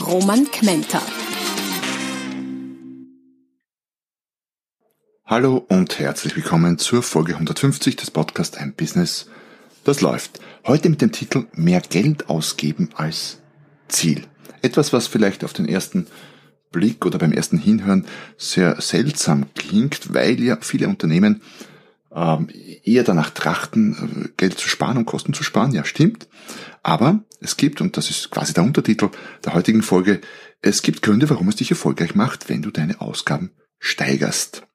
Roman Kmenter. Hallo und herzlich willkommen zur Folge 150 des Podcasts Ein Business, das läuft. Heute mit dem Titel Mehr Geld ausgeben als Ziel. Etwas, was vielleicht auf den ersten Blick oder beim ersten Hinhören sehr seltsam klingt, weil ja viele Unternehmen ähm, eher danach trachten, äh, Geld zu sparen und Kosten zu sparen. Ja, stimmt. Aber es gibt, und das ist quasi der Untertitel der heutigen Folge, es gibt Gründe, warum es dich erfolgreich macht, wenn du deine Ausgaben steigerst.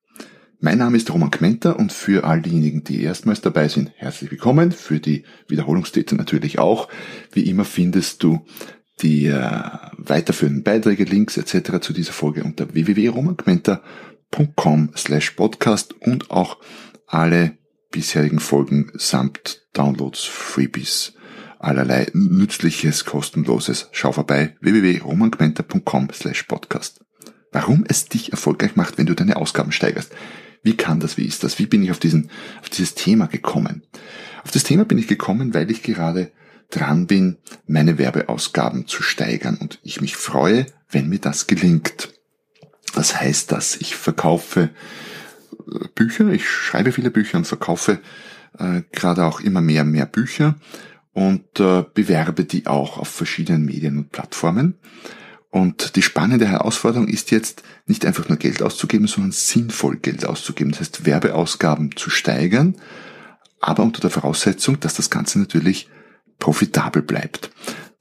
Mein Name ist Roman Kmenter und für all diejenigen, die erstmals dabei sind, herzlich willkommen. Für die Wiederholungstäter natürlich auch. Wie immer findest du die äh, weiterführenden Beiträge, Links etc. zu dieser Folge unter www.romankmenter.com slash podcast und auch alle bisherigen Folgen samt Downloads, Freebies, allerlei nützliches, kostenloses. Schau vorbei www.romangmenta.com slash podcast. Warum es dich erfolgreich macht, wenn du deine Ausgaben steigerst. Wie kann das, wie ist das? Wie bin ich auf, diesen, auf dieses Thema gekommen? Auf das Thema bin ich gekommen, weil ich gerade dran bin, meine Werbeausgaben zu steigern und ich mich freue, wenn mir das gelingt. Das heißt, dass ich verkaufe Bücher. Ich schreibe viele Bücher und verkaufe äh, gerade auch immer mehr mehr Bücher und äh, bewerbe die auch auf verschiedenen Medien und Plattformen. Und die spannende Herausforderung ist jetzt nicht einfach nur Geld auszugeben, sondern sinnvoll Geld auszugeben. Das heißt, Werbeausgaben zu steigern, aber unter der Voraussetzung, dass das Ganze natürlich profitabel bleibt.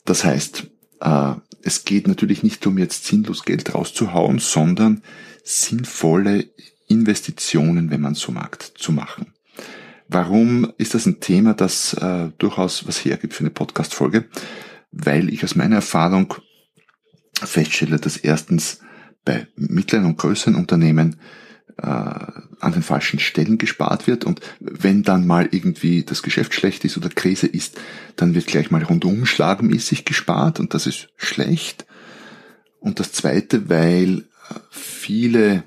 Das heißt, äh, es geht natürlich nicht um jetzt sinnlos Geld rauszuhauen, sondern sinnvolle Investitionen, wenn man so mag, zu machen. Warum ist das ein Thema, das äh, durchaus was hergibt für eine Podcast-Folge? Weil ich aus meiner Erfahrung feststelle, dass erstens bei mittleren und größeren Unternehmen äh, an den falschen Stellen gespart wird und wenn dann mal irgendwie das Geschäft schlecht ist oder Krise ist, dann wird gleich mal rundum schlagenmäßig gespart und das ist schlecht. Und das zweite, weil äh, viele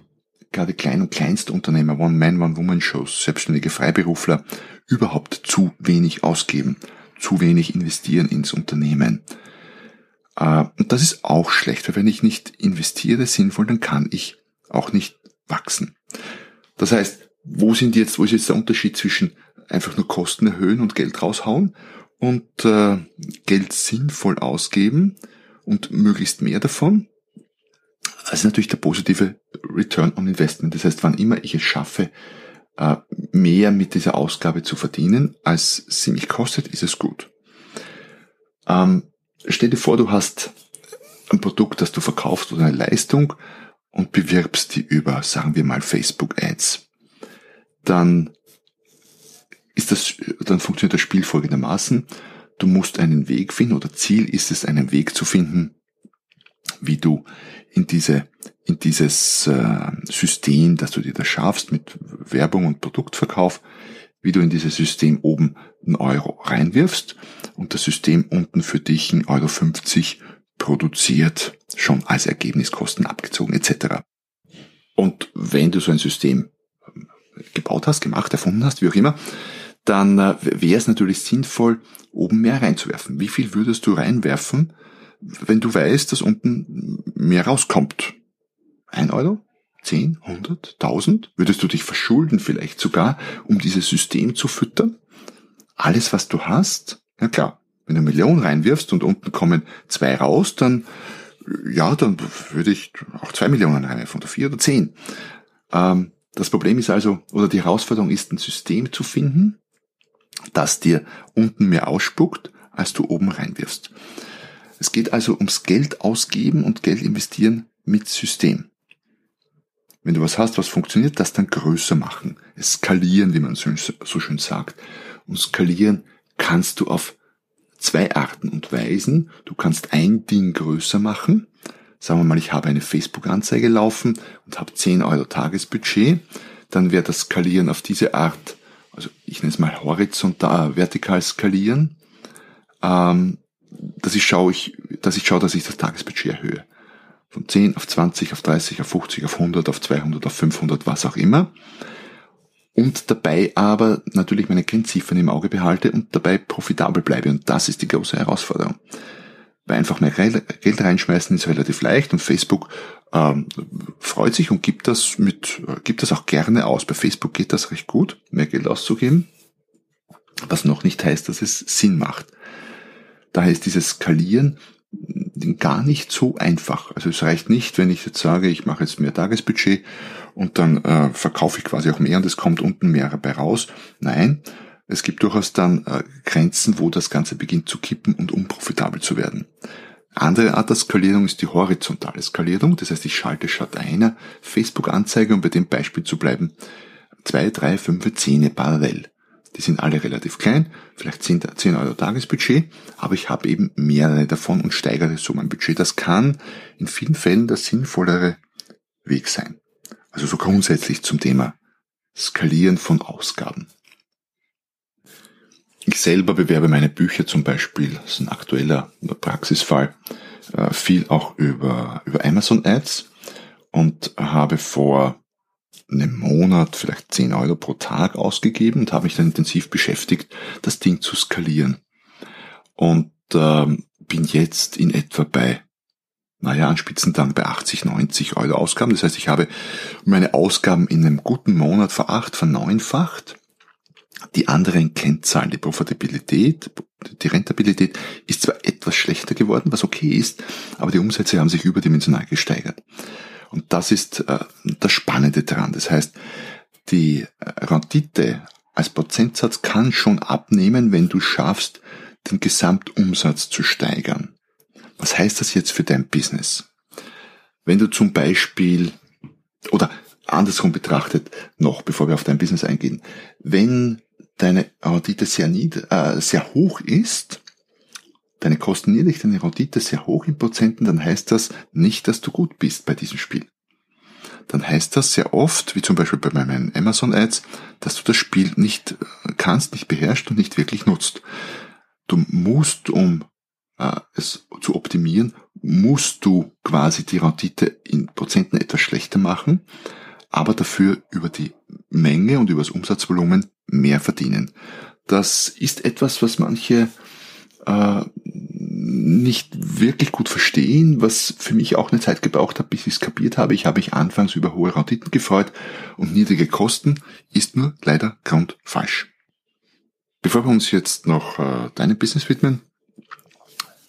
gerade Klein- und Kleinstunternehmer, One-Man, One-Woman-Shows, selbstständige Freiberufler überhaupt zu wenig ausgeben, zu wenig investieren ins Unternehmen. Äh, und das ist auch schlecht, weil wenn ich nicht investiere sinnvoll, dann kann ich auch nicht wachsen. Das heißt, wo sind jetzt, wo ist jetzt der Unterschied zwischen einfach nur Kosten erhöhen und Geld raushauen und äh, Geld sinnvoll ausgeben und möglichst mehr davon also natürlich der positive Return on Investment. Das heißt, wann immer ich es schaffe, äh, mehr mit dieser Ausgabe zu verdienen, als sie mich kostet, ist es gut. Ähm, stell dir vor, du hast ein Produkt, das du verkaufst oder eine Leistung und bewirbst die über, sagen wir mal, Facebook Ads. Dann ist das, dann funktioniert das Spiel folgendermaßen. Du musst einen Weg finden oder Ziel ist es, einen Weg zu finden, wie du in diese in dieses äh, System, dass du dir das schaffst mit Werbung und Produktverkauf, wie du in dieses System oben einen Euro reinwirfst und das System unten für dich ein Euro 50 produziert, schon als Ergebniskosten abgezogen etc. Und wenn du so ein System ähm, gebaut hast, gemacht, erfunden hast, wie auch immer, dann äh, wäre es natürlich sinnvoll, oben mehr reinzuwerfen. Wie viel würdest du reinwerfen, wenn du weißt, dass unten mehr rauskommt. Ein Euro? Zehn? Hundert? Tausend? Würdest du dich verschulden vielleicht sogar, um dieses System zu füttern? Alles, was du hast? Ja klar, wenn du eine Million reinwirfst und unten kommen zwei raus, dann, ja, dann würde ich auch zwei Millionen reinwerfen oder vier oder zehn. Ähm, das Problem ist also, oder die Herausforderung ist, ein System zu finden, das dir unten mehr ausspuckt, als du oben reinwirfst. Es geht also ums Geld ausgeben und Geld investieren mit System. Wenn du was hast, was funktioniert, das dann größer machen. Es skalieren, wie man so schön sagt. Und skalieren kannst du auf zwei Arten und Weisen. Du kannst ein Ding größer machen. Sagen wir mal, ich habe eine Facebook-Anzeige laufen und habe 10 Euro Tagesbudget. Dann wäre das Skalieren auf diese Art, also ich nenne es mal horizontal, vertikal skalieren, ähm, dass ich schaue, ich, dass ich schaue, dass ich das Tagesbudget erhöhe. Von 10 auf 20, auf 30, auf 50, auf 100, auf 200, auf 500, was auch immer und dabei aber natürlich meine Kennziffern im Auge behalte und dabei profitabel bleibe. Und das ist die große Herausforderung. Weil einfach mehr Geld reinschmeißen ist relativ leicht und Facebook ähm, freut sich und gibt das mit, gibt das auch gerne aus. Bei Facebook geht das recht gut, mehr Geld auszugeben, was noch nicht heißt, dass es Sinn macht. Daher ist dieses Skalieren gar nicht so einfach. Also es reicht nicht, wenn ich jetzt sage, ich mache jetzt mehr Tagesbudget und dann äh, verkaufe ich quasi auch mehr und es kommt unten mehr dabei raus. Nein, es gibt durchaus dann äh, Grenzen, wo das Ganze beginnt zu kippen und unprofitabel zu werden. Andere Art der Skalierung ist die horizontale Skalierung. Das heißt, ich schalte statt einer Facebook-Anzeige, um bei dem Beispiel zu bleiben, zwei, drei, fünf, zehn parallel. Die sind alle relativ klein, vielleicht 10, 10 Euro Tagesbudget, aber ich habe eben mehrere davon und steigere so mein Budget. Das kann in vielen Fällen der sinnvollere Weg sein. Also so grundsätzlich zum Thema Skalieren von Ausgaben. Ich selber bewerbe meine Bücher zum Beispiel, das ist ein aktueller Praxisfall, äh, viel auch über, über Amazon Ads und habe vor einem Monat vielleicht 10 Euro pro Tag ausgegeben und habe mich dann intensiv beschäftigt, das Ding zu skalieren. Und ähm, bin jetzt in etwa bei, naja, an Spitzentagen bei 80, 90 Euro Ausgaben. Das heißt, ich habe meine Ausgaben in einem guten Monat veracht, verneunfacht. Die anderen Kennzahlen, die Profitabilität, die Rentabilität ist zwar etwas schlechter geworden, was okay ist, aber die Umsätze haben sich überdimensional gesteigert. Und das ist äh, das Spannende daran. Das heißt, die äh, Rendite als Prozentsatz kann schon abnehmen, wenn du schaffst, den Gesamtumsatz zu steigern. Was heißt das jetzt für dein Business? Wenn du zum Beispiel, oder andersrum betrachtet, noch bevor wir auf dein Business eingehen, wenn deine Rendite sehr, nied, äh, sehr hoch ist, deine Kosten niedrig, deine Rendite sehr hoch in Prozenten, dann heißt das nicht, dass du gut bist bei diesem Spiel. Dann heißt das sehr oft, wie zum Beispiel bei meinen Amazon Ads, dass du das Spiel nicht äh, kannst, nicht beherrschst und nicht wirklich nutzt. Du musst, um äh, es zu optimieren, musst du quasi die Rendite in Prozenten etwas schlechter machen, aber dafür über die Menge und über das Umsatzvolumen mehr verdienen. Das ist etwas, was manche äh, nicht wirklich gut verstehen, was für mich auch eine Zeit gebraucht hat, bis ich es kapiert habe. Ich habe mich anfangs über hohe Renditen gefreut und niedrige Kosten ist nur leider grundfalsch. Bevor wir uns jetzt noch äh, deinem Business widmen,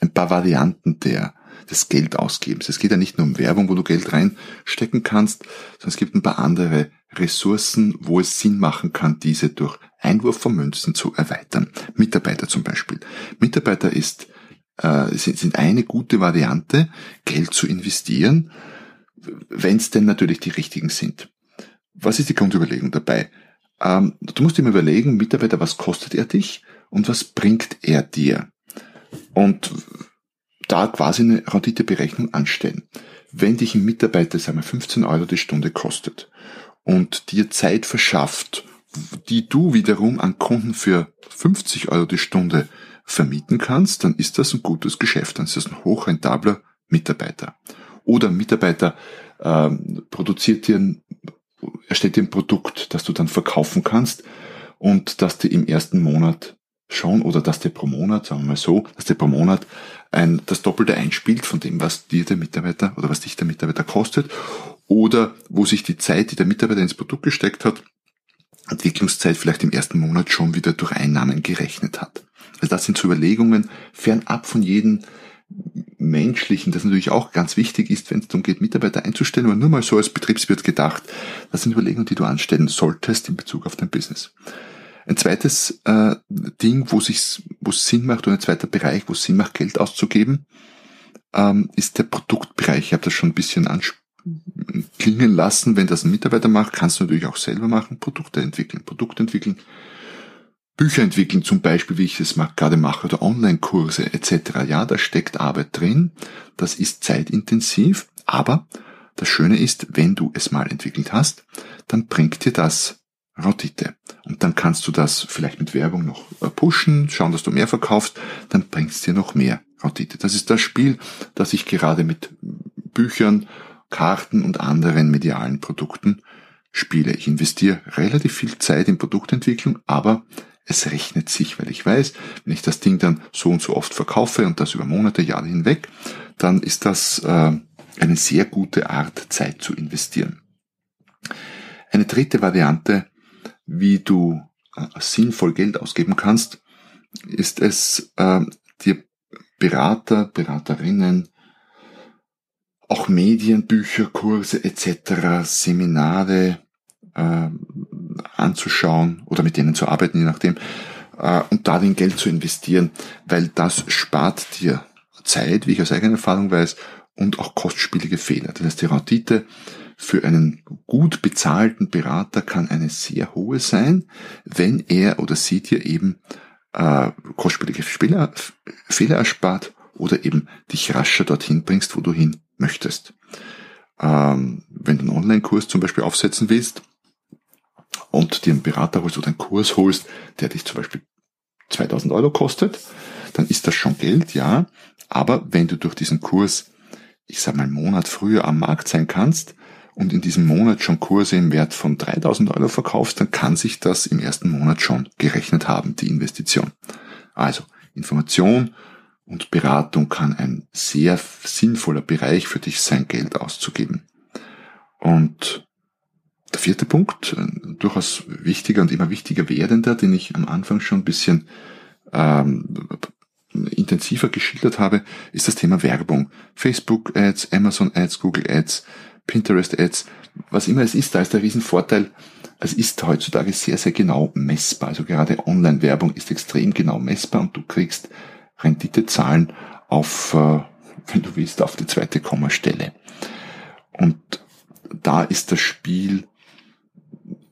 ein paar Varianten der des Geldausgebens. Es geht ja nicht nur um Werbung, wo du Geld reinstecken kannst, sondern es gibt ein paar andere Ressourcen, wo es Sinn machen kann, diese durch Einwurf von Münzen zu erweitern. Mitarbeiter zum Beispiel. Mitarbeiter ist, äh, sind, eine gute Variante, Geld zu investieren, wenn es denn natürlich die richtigen sind. Was ist die Grundüberlegung dabei? Ähm, du musst mal überlegen, Mitarbeiter, was kostet er dich und was bringt er dir? Und da quasi eine Renditeberechnung anstellen. Wenn dich ein Mitarbeiter, sagen wir, 15 Euro die Stunde kostet und dir Zeit verschafft, die du wiederum an Kunden für 50 Euro die Stunde vermieten kannst, dann ist das ein gutes Geschäft, dann ist das ein hochrentabler Mitarbeiter. Oder ein Mitarbeiter ähm, produziert dir ein, erstellt dir ein Produkt, das du dann verkaufen kannst und das dir im ersten Monat schon oder dass dir pro Monat, sagen wir mal so, dass dir pro Monat ein, das Doppelte einspielt von dem, was dir der Mitarbeiter oder was dich der Mitarbeiter kostet oder wo sich die Zeit, die der Mitarbeiter ins Produkt gesteckt hat, Entwicklungszeit vielleicht im ersten Monat schon wieder durch Einnahmen gerechnet hat. Also das sind so Überlegungen fernab von jedem menschlichen, das natürlich auch ganz wichtig ist, wenn es darum geht, Mitarbeiter einzustellen, aber nur mal so als Betriebswirt gedacht. Das sind Überlegungen, die du anstellen solltest in Bezug auf dein Business. Ein zweites äh, Ding, wo es Sinn macht, oder ein zweiter Bereich, wo es Sinn macht, Geld auszugeben, ähm, ist der Produktbereich. Ich habe das schon ein bisschen klingen lassen. Wenn das ein Mitarbeiter macht, kannst du natürlich auch selber machen, Produkte entwickeln. Produkte entwickeln Bücher entwickeln, zum Beispiel, wie ich es gerade mache, oder Online-Kurse etc. Ja, da steckt Arbeit drin, das ist zeitintensiv, aber das Schöne ist, wenn du es mal entwickelt hast, dann bringt dir das Rendite. Und dann kannst du das vielleicht mit Werbung noch äh, pushen, schauen, dass du mehr verkaufst, dann bringt es dir noch mehr Rendite. Das ist das Spiel, das ich gerade mit Büchern, Karten und anderen medialen Produkten spiele. Ich investiere relativ viel Zeit in Produktentwicklung, aber es rechnet sich, weil ich weiß, wenn ich das Ding dann so und so oft verkaufe und das über Monate, Jahre hinweg, dann ist das äh, eine sehr gute Art, Zeit zu investieren. Eine dritte Variante, wie du äh, sinnvoll Geld ausgeben kannst, ist es, äh, dir Berater, Beraterinnen, auch Medien, Bücher, Kurse etc., Seminare äh, anzuschauen oder mit denen zu arbeiten, je nachdem, äh, und darin Geld zu investieren, weil das spart dir Zeit, wie ich aus eigener Erfahrung weiß, und auch kostspielige Fehler. Das heißt, die Rendite für einen gut bezahlten Berater kann eine sehr hohe sein, wenn er oder sie dir eben äh, kostspielige Fehler, Fehler erspart oder eben dich rascher dorthin bringst, wo du hin möchtest. Ähm, wenn du einen Online-Kurs zum Beispiel aufsetzen willst und dir einen Berater holst oder einen Kurs holst, der dich zum Beispiel 2000 Euro kostet, dann ist das schon Geld, ja. Aber wenn du durch diesen Kurs, ich sag mal, einen Monat früher am Markt sein kannst und in diesem Monat schon Kurse im Wert von 3000 Euro verkaufst, dann kann sich das im ersten Monat schon gerechnet haben, die Investition. Also Information und Beratung kann ein sehr sinnvoller Bereich für dich sein, Geld auszugeben. Und der vierte Punkt, durchaus wichtiger und immer wichtiger werdender, den ich am Anfang schon ein bisschen ähm, intensiver geschildert habe, ist das Thema Werbung. Facebook Ads, Amazon Ads, Google Ads, Pinterest Ads, was immer es ist, da ist der Riesenvorteil, es ist heutzutage sehr, sehr genau messbar. Also gerade Online-Werbung ist extrem genau messbar und du kriegst Renditezahlen auf, äh, wenn du willst, auf die zweite Kommastelle. Und da ist das Spiel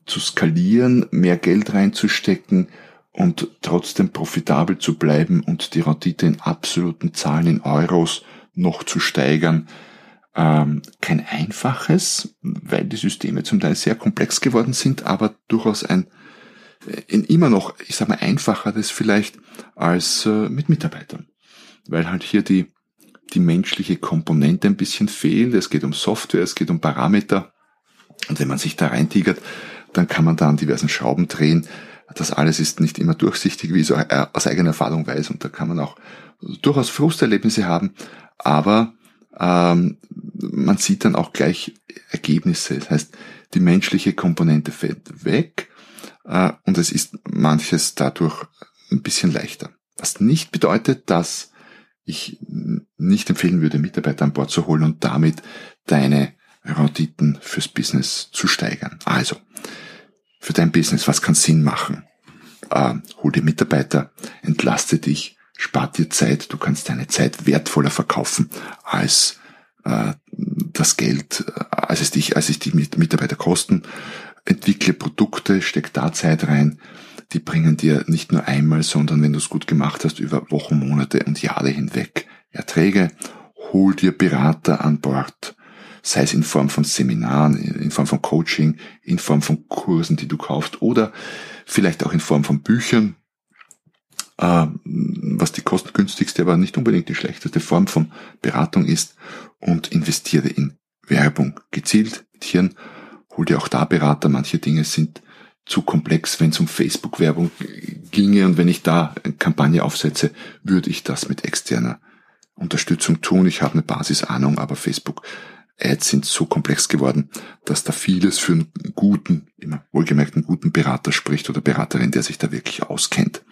zu skalieren, mehr Geld reinzustecken und trotzdem profitabel zu bleiben und die Rendite in absoluten Zahlen in Euros noch zu steigern, ähm, kein einfaches, weil die Systeme zum Teil sehr komplex geworden sind, aber durchaus ein, ein immer noch, ich sag mal, einfacheres vielleicht als äh, mit Mitarbeitern. Weil halt hier die, die menschliche Komponente ein bisschen fehlt. Es geht um Software, es geht um Parameter. Und wenn man sich da reintigert, dann kann man da an diversen Schrauben drehen. Das alles ist nicht immer durchsichtig, wie ich so äh, aus eigener Erfahrung weiß. Und da kann man auch durchaus Frusterlebnisse haben. Aber ähm, man sieht dann auch gleich Ergebnisse. Das heißt, die menschliche Komponente fällt weg äh, und es ist manches dadurch ein bisschen leichter. Was nicht bedeutet, dass ich nicht empfehlen würde, Mitarbeiter an Bord zu holen und damit deine Renditen fürs Business zu steigern. Also, für dein Business, was kann Sinn machen? Äh, hol dir Mitarbeiter, entlaste dich, spart dir Zeit, du kannst deine Zeit wertvoller verkaufen als äh, das Geld, äh, als es dich, als es die Mitarbeiter kosten. Entwickle Produkte, steck da Zeit rein, die bringen dir nicht nur einmal, sondern wenn du es gut gemacht hast, über Wochen, Monate und Jahre hinweg Erträge. Hol dir Berater an Bord, sei es in Form von Seminaren, in Form von Coaching, in Form von Kursen, die du kaufst oder vielleicht auch in Form von Büchern, was die kostengünstigste, aber nicht unbedingt die schlechteste Form von Beratung ist und investiere in Werbung. Gezielt mit Hirn, hol dir auch da Berater. Manche Dinge sind zu komplex, wenn es um Facebook-Werbung ginge und wenn ich da eine Kampagne aufsetze, würde ich das mit externer Unterstützung tun. Ich habe eine Basisahnung, aber Facebook Ads sind so komplex geworden, dass da vieles für einen guten, immer wohlgemerkt einen guten Berater spricht oder Beraterin, der sich da wirklich auskennt.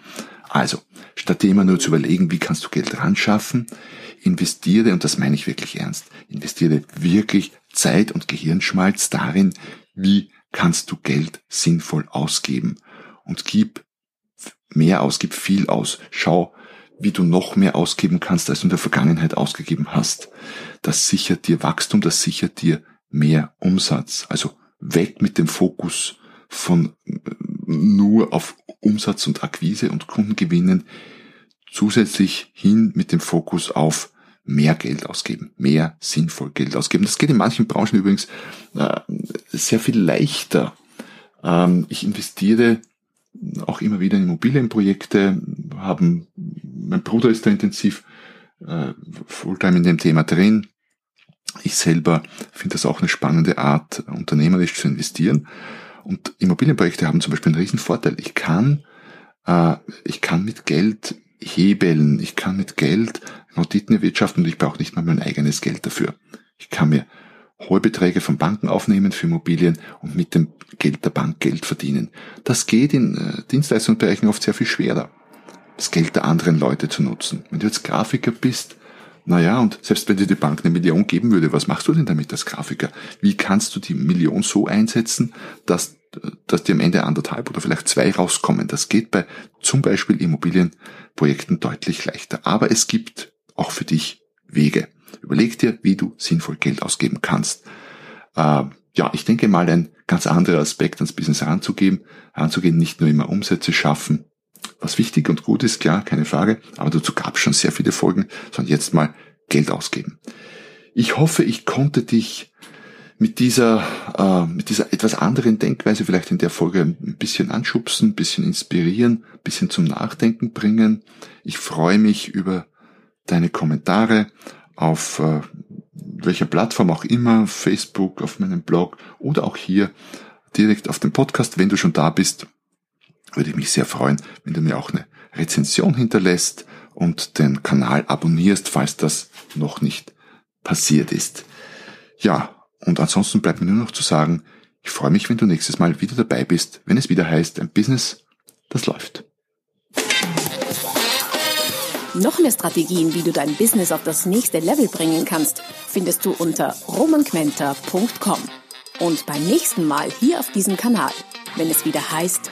Also, statt dir immer nur zu überlegen, wie kannst du Geld ran schaffen, investiere, und das meine ich wirklich ernst, investiere wirklich Zeit und Gehirnschmalz darin, wie kannst du Geld sinnvoll ausgeben. Und gib mehr aus, gib viel aus. Schau, wie du noch mehr ausgeben kannst, als du in der Vergangenheit ausgegeben hast. Das sichert dir Wachstum, das sichert dir mehr Umsatz. Also weg mit dem Fokus von nur auf Umsatz und Akquise und Kundengewinnen, zusätzlich hin mit dem Fokus auf mehr Geld ausgeben, mehr sinnvoll Geld ausgeben. Das geht in manchen Branchen übrigens äh, sehr viel leichter. Ähm, ich investiere auch immer wieder in Immobilienprojekte, haben, mein Bruder ist da intensiv äh, Fulltime in dem Thema drin. Ich selber finde das auch eine spannende Art, unternehmerisch zu investieren. Und Immobilienprojekte haben zum Beispiel einen riesen Vorteil. Ich kann, äh, ich kann mit Geld hebeln, ich kann mit Geld Notiten erwirtschaften und ich brauche nicht mal mein eigenes Geld dafür. Ich kann mir hohe Beträge von Banken aufnehmen für Immobilien und mit dem Geld der Bank Geld verdienen. Das geht in äh, Dienstleistungsbereichen oft sehr viel schwerer, das Geld der anderen Leute zu nutzen. Wenn du jetzt Grafiker bist, naja, und selbst wenn dir die Bank eine Million geben würde, was machst du denn damit als Grafiker? Wie kannst du die Million so einsetzen, dass, dass dir am Ende anderthalb oder vielleicht zwei rauskommen? Das geht bei zum Beispiel Immobilienprojekten deutlich leichter. Aber es gibt auch für dich Wege. Überleg dir, wie du sinnvoll Geld ausgeben kannst. Äh, ja, ich denke mal, ein ganz anderer Aspekt ans Business heranzugeben, heranzugehen, nicht nur immer Umsätze schaffen, was wichtig und gut ist, klar, keine Frage, aber dazu gab es schon sehr viele Folgen, sondern jetzt mal Geld ausgeben. Ich hoffe, ich konnte dich mit dieser, äh, mit dieser etwas anderen Denkweise vielleicht in der Folge ein bisschen anschubsen, ein bisschen inspirieren, ein bisschen zum Nachdenken bringen. Ich freue mich über deine Kommentare auf äh, welcher Plattform auch immer, Facebook, auf meinem Blog oder auch hier direkt auf dem Podcast, wenn du schon da bist würde ich mich sehr freuen, wenn du mir auch eine Rezension hinterlässt und den Kanal abonnierst, falls das noch nicht passiert ist. Ja, und ansonsten bleibt mir nur noch zu sagen, ich freue mich, wenn du nächstes Mal wieder dabei bist, wenn es wieder heißt, ein Business, das läuft. Noch mehr Strategien, wie du dein Business auf das nächste Level bringen kannst, findest du unter romanquenter.com. Und beim nächsten Mal hier auf diesem Kanal, wenn es wieder heißt,